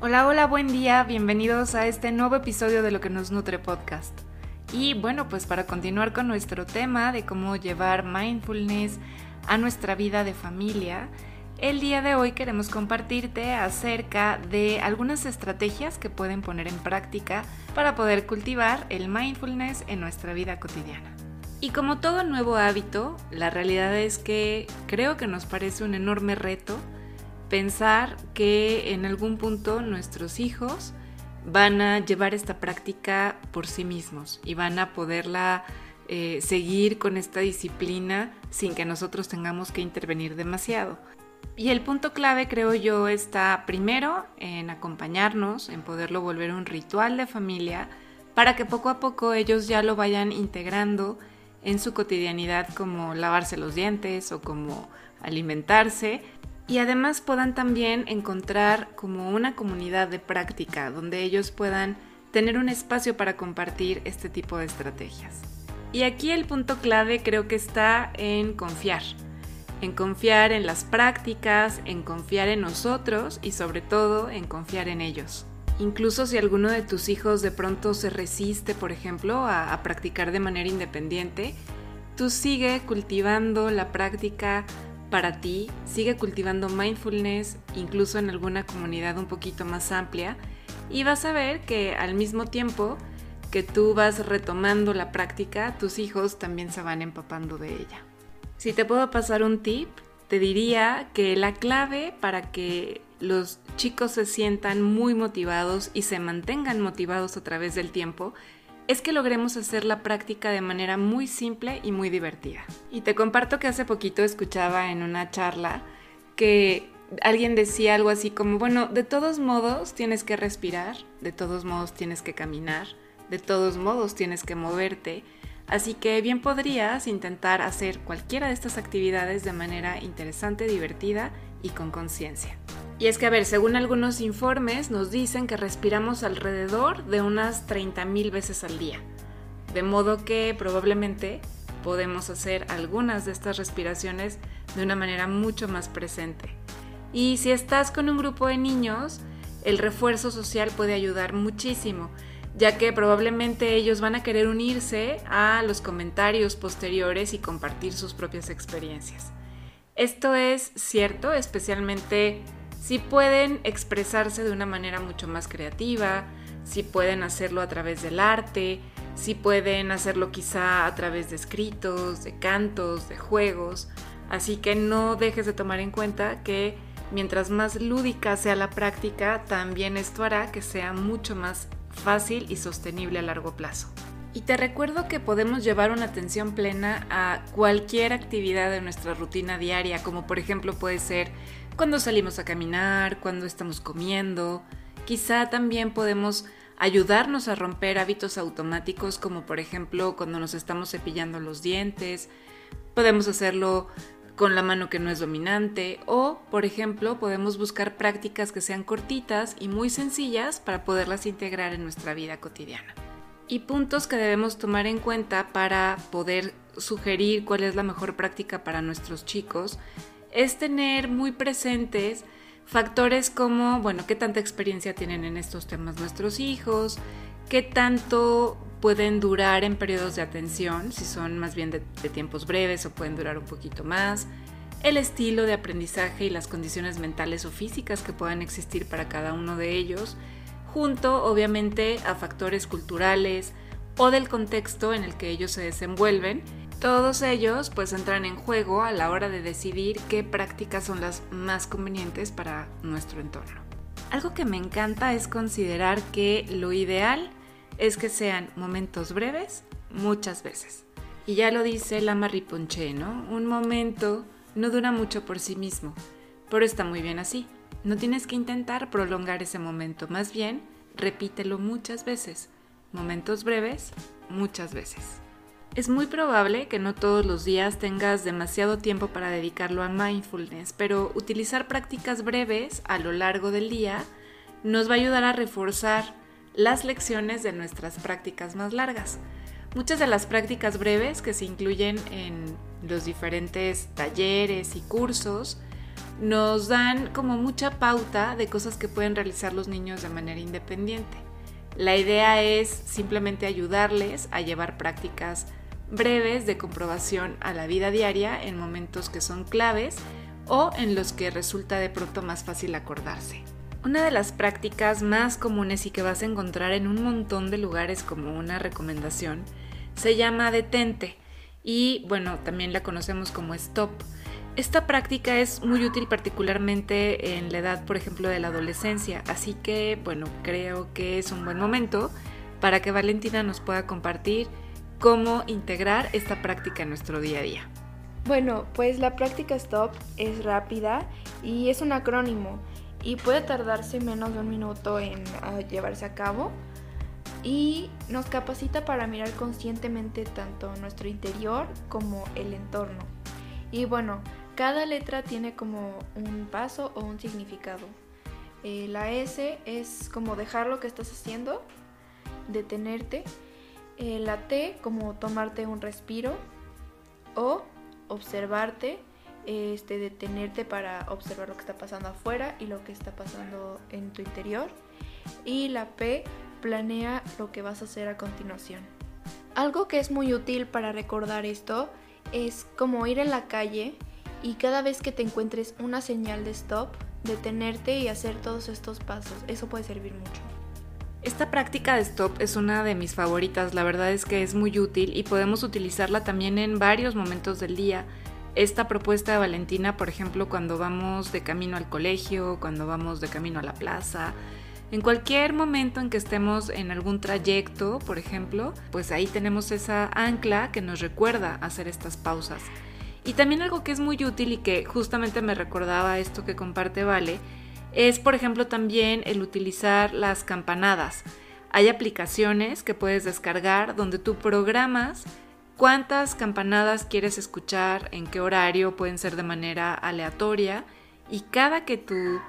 Hola, hola, buen día, bienvenidos a este nuevo episodio de Lo que nos nutre podcast. Y bueno, pues para continuar con nuestro tema de cómo llevar mindfulness a nuestra vida de familia, el día de hoy queremos compartirte acerca de algunas estrategias que pueden poner en práctica para poder cultivar el mindfulness en nuestra vida cotidiana. Y como todo nuevo hábito, la realidad es que creo que nos parece un enorme reto pensar que en algún punto nuestros hijos van a llevar esta práctica por sí mismos y van a poderla eh, seguir con esta disciplina sin que nosotros tengamos que intervenir demasiado. Y el punto clave, creo yo, está primero en acompañarnos, en poderlo volver un ritual de familia, para que poco a poco ellos ya lo vayan integrando en su cotidianidad como lavarse los dientes o como alimentarse, y además puedan también encontrar como una comunidad de práctica donde ellos puedan tener un espacio para compartir este tipo de estrategias. Y aquí el punto clave creo que está en confiar, en confiar en las prácticas, en confiar en nosotros y sobre todo en confiar en ellos. Incluso si alguno de tus hijos de pronto se resiste, por ejemplo, a, practicar de manera independiente, tú sigue cultivando la práctica para ti, sigue cultivando mindfulness, incluso en alguna comunidad un poquito más amplia, y vas a ver que al mismo tiempo que tú vas retomando la práctica, tus hijos también se van empapando de ella. Si te puedo pasar un tip, te diría que la clave para que los chicos se sientan muy motivados y se mantengan motivados a través del tiempo es que logremos hacer la práctica de manera muy simple y muy divertida. Y te comparto que hace poquito escuchaba en una charla que alguien decía algo así como, bueno, de todos modos tienes que respirar, de todos modos tienes que caminar, de todos modos tienes que moverte, así que bien podrías intentar hacer cualquiera de estas actividades de manera interesante, divertida y con conciencia. Y es que, a ver, según algunos informes nos dicen que respiramos alrededor de unas 30.000 veces al día. De modo que probablemente podemos hacer algunas de estas respiraciones de una manera mucho más presente. Y si estás con un grupo de niños, el refuerzo social puede ayudar muchísimo, ya que probablemente ellos van a querer unirse a los comentarios posteriores y compartir sus propias experiencias. Esto es cierto, especialmente si pueden expresarse de una manera mucho más creativa, si pueden hacerlo a través del arte, si pueden hacerlo quizá a través de escritos, de cantos, de juegos. Así que no dejes de tomar en cuenta que mientras más lúdica sea la práctica, también esto hará que sea mucho más fácil y sostenible a largo plazo. Y te recuerdo que podemos llevar una atención plena a cualquier actividad de nuestra rutina diaria, como por ejemplo puede ser cuando salimos a caminar, cuando estamos comiendo. Quizá también podemos ayudarnos a romper hábitos automáticos como por ejemplo cuando nos estamos cepillando los dientes. Podemos hacerlo con la mano que no es dominante o, por ejemplo, podemos buscar prácticas que sean cortitas y muy sencillas para poderlas integrar en nuestra vida cotidiana. Y puntos que debemos tomar en cuenta para poder sugerir cuál es la mejor práctica para nuestros chicos es tener muy presentes factores como, bueno, qué tanta experiencia tienen en estos temas nuestros hijos, qué tanto pueden durar en periodos de atención, si son más bien de, tiempos breves o pueden durar un poquito más, el estilo de aprendizaje y las condiciones mentales o físicas que puedan existir para cada uno de ellos, junto obviamente a factores culturales o del contexto en el que ellos se desenvuelven todos ellos pues entran en juego a la hora de decidir qué prácticas son las más convenientes para nuestro entorno. Algo que me encanta es considerar que lo ideal es que sean momentos breves muchas veces. Y ya lo dice la Riponché, ¿no? Un momento no dura mucho por sí mismo, pero está muy bien así. No tienes que intentar prolongar ese momento, más bien repítelo muchas veces. Momentos breves, muchas veces. Es muy probable que no todos los días tengas demasiado tiempo para dedicarlo a mindfulness, pero utilizar prácticas breves a lo largo del día nos va a ayudar a reforzar las lecciones de nuestras prácticas más largas. Muchas de las prácticas breves que se incluyen en los diferentes talleres y cursos nos dan como mucha pauta de cosas que pueden realizar los niños de manera independiente. La idea es simplemente ayudarles a llevar prácticas breves de comprobación a la vida diaria en momentos que son claves o en los que resulta de pronto más fácil acordarse. Una de las prácticas más comunes y que vas a encontrar en un montón de lugares como una recomendación se llama detente y bueno, también la conocemos como stop. Esta práctica es muy útil particularmente en la edad, por ejemplo, de la adolescencia, así que bueno, creo que es un buen momento para que Valentina nos pueda compartir cómo integrar esta práctica en nuestro día a día. Bueno, pues la práctica STOP es rápida y es un acrónimo y puede tardarse menos de un minuto en ah, llevarse a cabo y nos capacita para mirar conscientemente tanto nuestro interior como el entorno. Y bueno, cada letra tiene como un paso o un significado. Eh, la S es como dejar lo que estás haciendo, detenerte. Eh, la T como tomarte un respiro o observarte, este, detenerte para observar lo que está pasando afuera y lo que está pasando en tu interior. Y la P, planea lo que vas a hacer a continuación. Algo que es muy útil para recordar esto es como ir en la calle y cada vez que te encuentres una señal de stop, detenerte y hacer todos estos pasos. Eso puede servir mucho. Esta práctica de stop es una de mis favoritas, la verdad es que es muy útil y podemos utilizarla también en varios momentos del día. Esta propuesta de Valentina, por ejemplo, cuando vamos de camino al colegio, cuando vamos de camino a la plaza, en cualquier momento en que estemos en algún trayecto, por ejemplo, pues ahí tenemos esa ancla que nos recuerda hacer estas pausas. Y también algo que es muy útil y que justamente me recordaba esto que comparte Vale, es, por ejemplo, también el utilizar las campanadas. Hay aplicaciones que puedes descargar donde tú programas cuántas campanadas quieres escuchar, en qué horario, pueden ser de manera aleatoria y cada que tu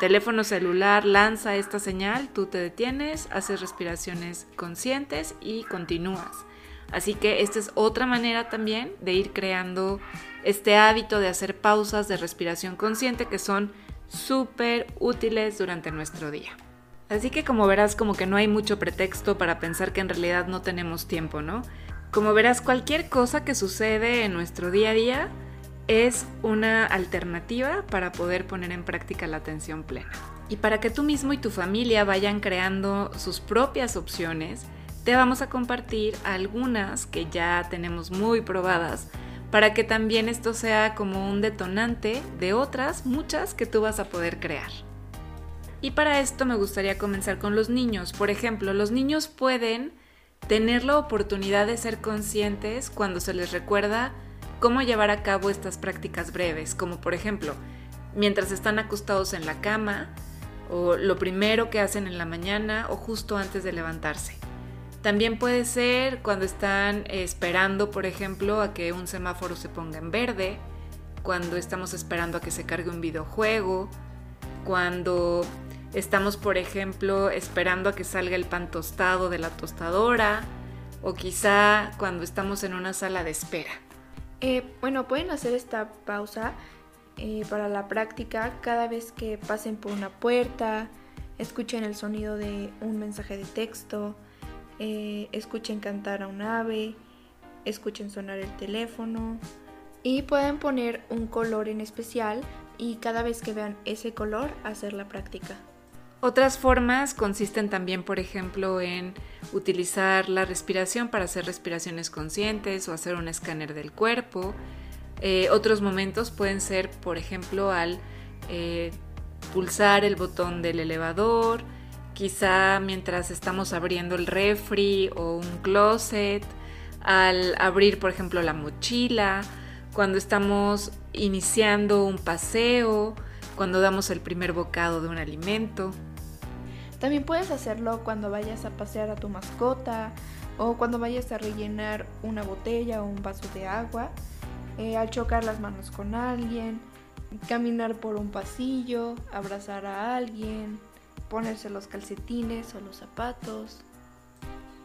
teléfono celular lanza esta señal, tú te detienes, haces respiraciones conscientes y continúas. Así que esta es otra manera también de ir creando este hábito de hacer pausas de respiración consciente que son súper útiles durante nuestro día. Así que como verás como que no hay mucho pretexto para pensar que en realidad no tenemos tiempo, ¿no? Como verás cualquier cosa que sucede en nuestro día a día es una alternativa para poder poner en práctica la atención plena. Y para que tú mismo y tu familia vayan creando sus propias opciones, te vamos a compartir algunas que ya tenemos muy probadas para que también esto sea como un detonante de otras muchas que tú vas a poder crear. Y para esto me gustaría comenzar con los niños. Por ejemplo, los niños pueden tener la oportunidad de ser conscientes cuando se les recuerda cómo llevar a cabo estas prácticas breves, como por ejemplo, mientras están acostados en la cama, o lo primero que hacen en la mañana o justo antes de levantarse. También puede ser cuando están esperando, por ejemplo, a que un semáforo se ponga en verde, cuando estamos esperando a que se cargue un videojuego, cuando estamos, por ejemplo, esperando a que salga el pan tostado de la tostadora, o quizá cuando estamos en una sala de espera. Eh, bueno, pueden hacer esta pausa eh, para la práctica cada vez que pasen por una puerta, escuchen el sonido de un mensaje de texto, eh, escuchen cantar a un ave, escuchen sonar el teléfono y pueden poner un color en especial y cada vez que vean ese color hacer la práctica. Otras formas consisten también, por ejemplo, en utilizar la respiración para hacer respiraciones conscientes o hacer un escáner del cuerpo. Eh, otros momentos pueden ser, por ejemplo, al eh, pulsar el botón del elevador, quizá mientras estamos abriendo el refri o un closet, al abrir por ejemplo la mochila, cuando estamos iniciando un paseo, cuando damos el primer bocado de un alimento. También puedes hacerlo cuando vayas a pasear a tu mascota o cuando vayas a rellenar una botella o un vaso de agua, eh, al chocar las manos con alguien, caminar por un pasillo, abrazar a alguien, ponerse los calcetines o los zapatos.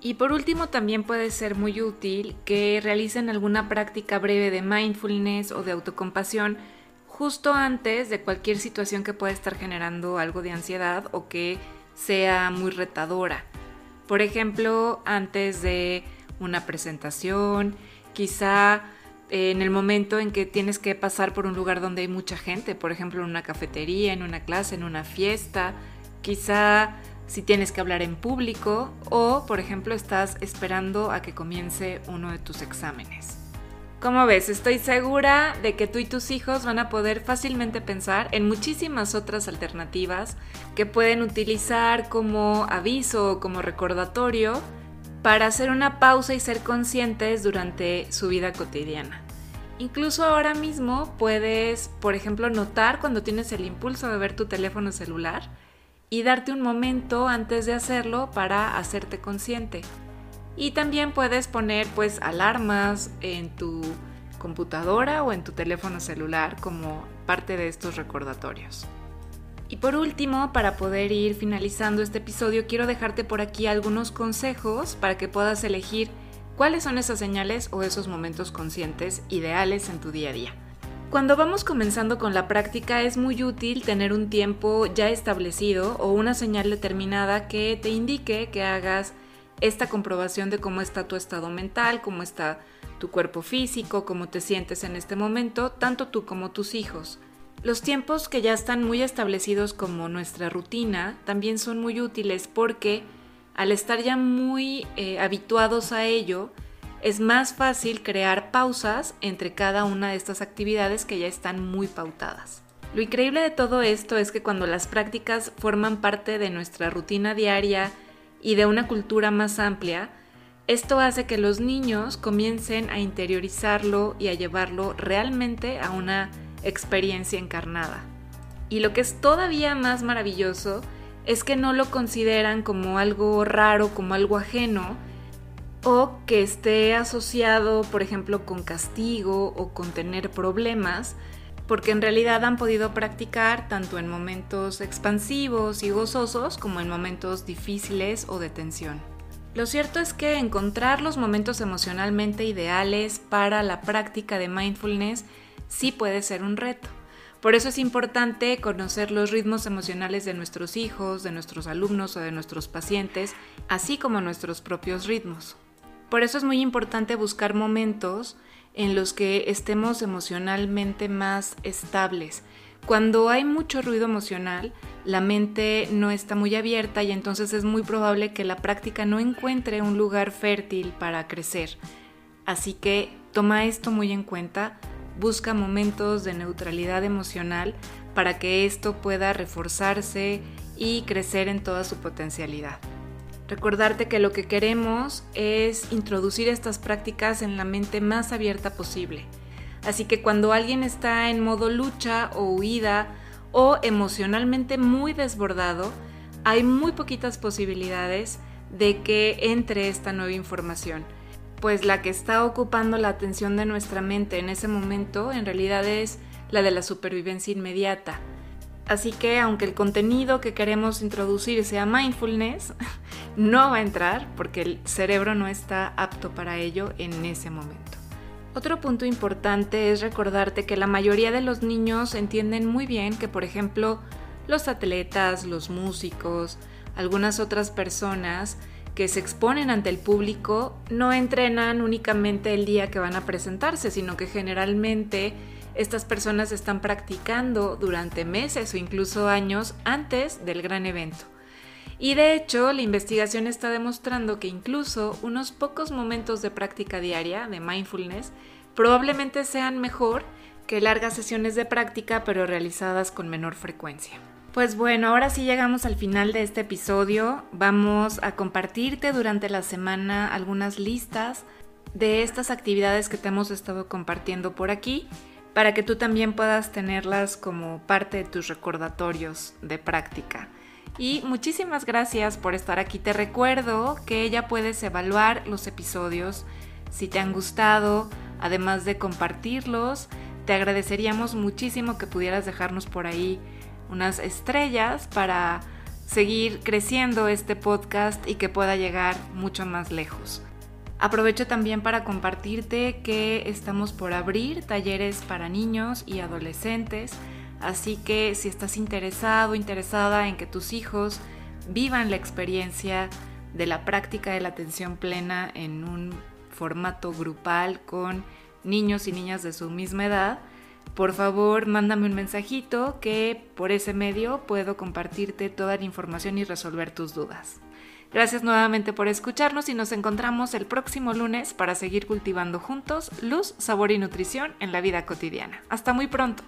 Y por último también puede ser muy útil que realicen alguna práctica breve de mindfulness o de autocompasión justo antes de cualquier situación que pueda estar generando algo de ansiedad o que sea muy retadora. Por ejemplo, antes de una presentación, quizá eh, en el momento en que tienes que pasar por un lugar donde hay mucha gente, por ejemplo en una cafetería, en una clase, en una fiesta, quizá si tienes que hablar en público o, por ejemplo, estás esperando a que comience uno de tus exámenes. Como ves, estoy segura de que tú y tus hijos van a poder fácilmente pensar en muchísimas otras alternativas que pueden utilizar como aviso o como recordatorio para hacer una pausa y ser conscientes durante su vida cotidiana. Incluso ahora mismo puedes, por ejemplo, notar cuando tienes el impulso de ver tu teléfono celular y darte un momento antes de hacerlo para hacerte consciente. Y también puedes poner pues alarmas en tu computadora o en tu teléfono celular como parte de estos recordatorios. Y por último, para poder ir finalizando este episodio, quiero dejarte por aquí algunos consejos para que puedas elegir cuáles son esas señales o esos momentos conscientes ideales en tu día a día. Cuando vamos comenzando con la práctica es muy útil tener un tiempo ya establecido o una señal determinada que te indique que hagas esta comprobación de cómo está tu estado mental, cómo está tu cuerpo físico, cómo te sientes en este momento, tanto tú como tus hijos. Los tiempos que ya están muy establecidos como nuestra rutina también son muy útiles porque al estar ya muy eh, habituados a ello, es más fácil crear pausas entre cada una de estas actividades que ya están muy pautadas. Lo increíble de todo esto es que cuando las prácticas forman parte de nuestra rutina diaria, y de una cultura más amplia, esto hace que los niños comiencen a interiorizarlo y a llevarlo realmente a una experiencia encarnada. Y lo que es todavía más maravilloso es que no lo consideran como algo raro, como algo ajeno, o que esté asociado, por ejemplo, con castigo o con tener problemas, porque en realidad han podido practicar tanto en momentos expansivos y gozosos como en momentos difíciles o de tensión. Lo cierto es que encontrar los momentos emocionalmente ideales para la práctica de mindfulness sí puede ser un reto. Por eso es importante conocer los ritmos emocionales de nuestros hijos, de nuestros alumnos o de nuestros pacientes, así como nuestros propios ritmos. Por eso es muy importante buscar momentos en los que estemos emocionalmente más estables. Cuando hay mucho ruido emocional, la mente no está muy abierta y entonces es muy probable que la práctica no encuentre un lugar fértil para crecer. Así que toma esto muy en cuenta, busca momentos de neutralidad emocional para que esto pueda reforzarse y crecer en toda su potencialidad. Recordarte que lo que queremos es introducir estas prácticas en la mente más abierta posible. Así que cuando alguien está en modo lucha o huida o emocionalmente muy desbordado, hay muy poquitas posibilidades de que entre esta nueva información. Pues la que está ocupando la atención de nuestra mente en ese momento en realidad es la de la supervivencia inmediata, Así que aunque el contenido que queremos introducir sea mindfulness, no va a entrar porque el cerebro no está apto para ello en ese momento. Otro punto importante es recordarte que la mayoría de los niños entienden muy bien que, por ejemplo, los atletas, los músicos, algunas otras personas que se exponen ante el público no entrenan únicamente el día que van a presentarse, sino que generalmente estas personas están practicando durante meses o incluso años antes del gran evento. Y de hecho, la investigación está demostrando que incluso unos pocos momentos de práctica diaria de mindfulness probablemente sean mejor que largas sesiones de práctica pero realizadas con menor frecuencia. Pues bueno, ahora sí llegamos al final de este episodio. Vamos a compartirte durante la semana algunas listas de estas actividades que te hemos estado compartiendo por aquí para que tú también puedas tenerlas como parte de tus recordatorios de práctica. Y muchísimas gracias por estar aquí. Te recuerdo que ya puedes evaluar los episodios si te han gustado, además de compartirlos. Te agradeceríamos muchísimo que pudieras dejarnos por ahí unas estrellas para seguir creciendo este podcast y que pueda llegar mucho más lejos. Aprovecho también para compartirte que estamos por abrir talleres para niños y adolescentes, así que si estás interesado, interesada en que tus hijos vivan la experiencia de la práctica de la atención plena en un formato grupal con niños y niñas de su misma edad, por favor mándame un mensajito que por ese medio puedo compartirte toda la información y resolver tus dudas. Gracias nuevamente por escucharnos y nos encontramos el próximo lunes para seguir cultivando juntos luz, sabor y nutrición en la vida cotidiana. Hasta muy pronto.